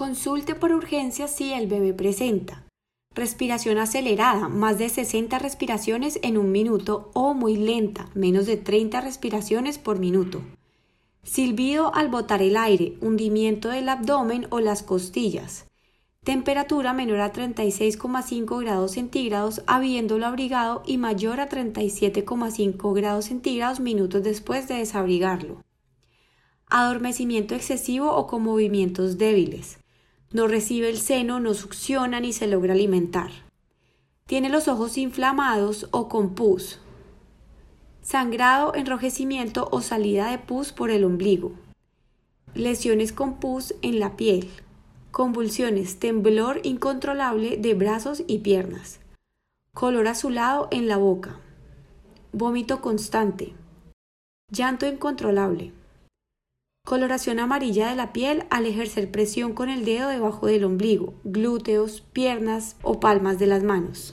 Consulte por urgencia si el bebé presenta respiración acelerada, más de 60 respiraciones en un minuto o muy lenta, menos de 30 respiraciones por minuto. Silbido al botar el aire, hundimiento del abdomen o las costillas. Temperatura menor a 36,5 grados centígrados habiéndolo abrigado y mayor a 37,5 grados centígrados minutos después de desabrigarlo. Adormecimiento excesivo o con movimientos débiles no recibe el seno, no succiona ni se logra alimentar. Tiene los ojos inflamados o con pus. Sangrado, enrojecimiento o salida de pus por el ombligo. Lesiones con pus en la piel. Convulsiones, temblor incontrolable de brazos y piernas. Color azulado en la boca. Vómito constante. Llanto incontrolable. Coloración amarilla de la piel al ejercer presión con el dedo debajo del ombligo, glúteos, piernas o palmas de las manos.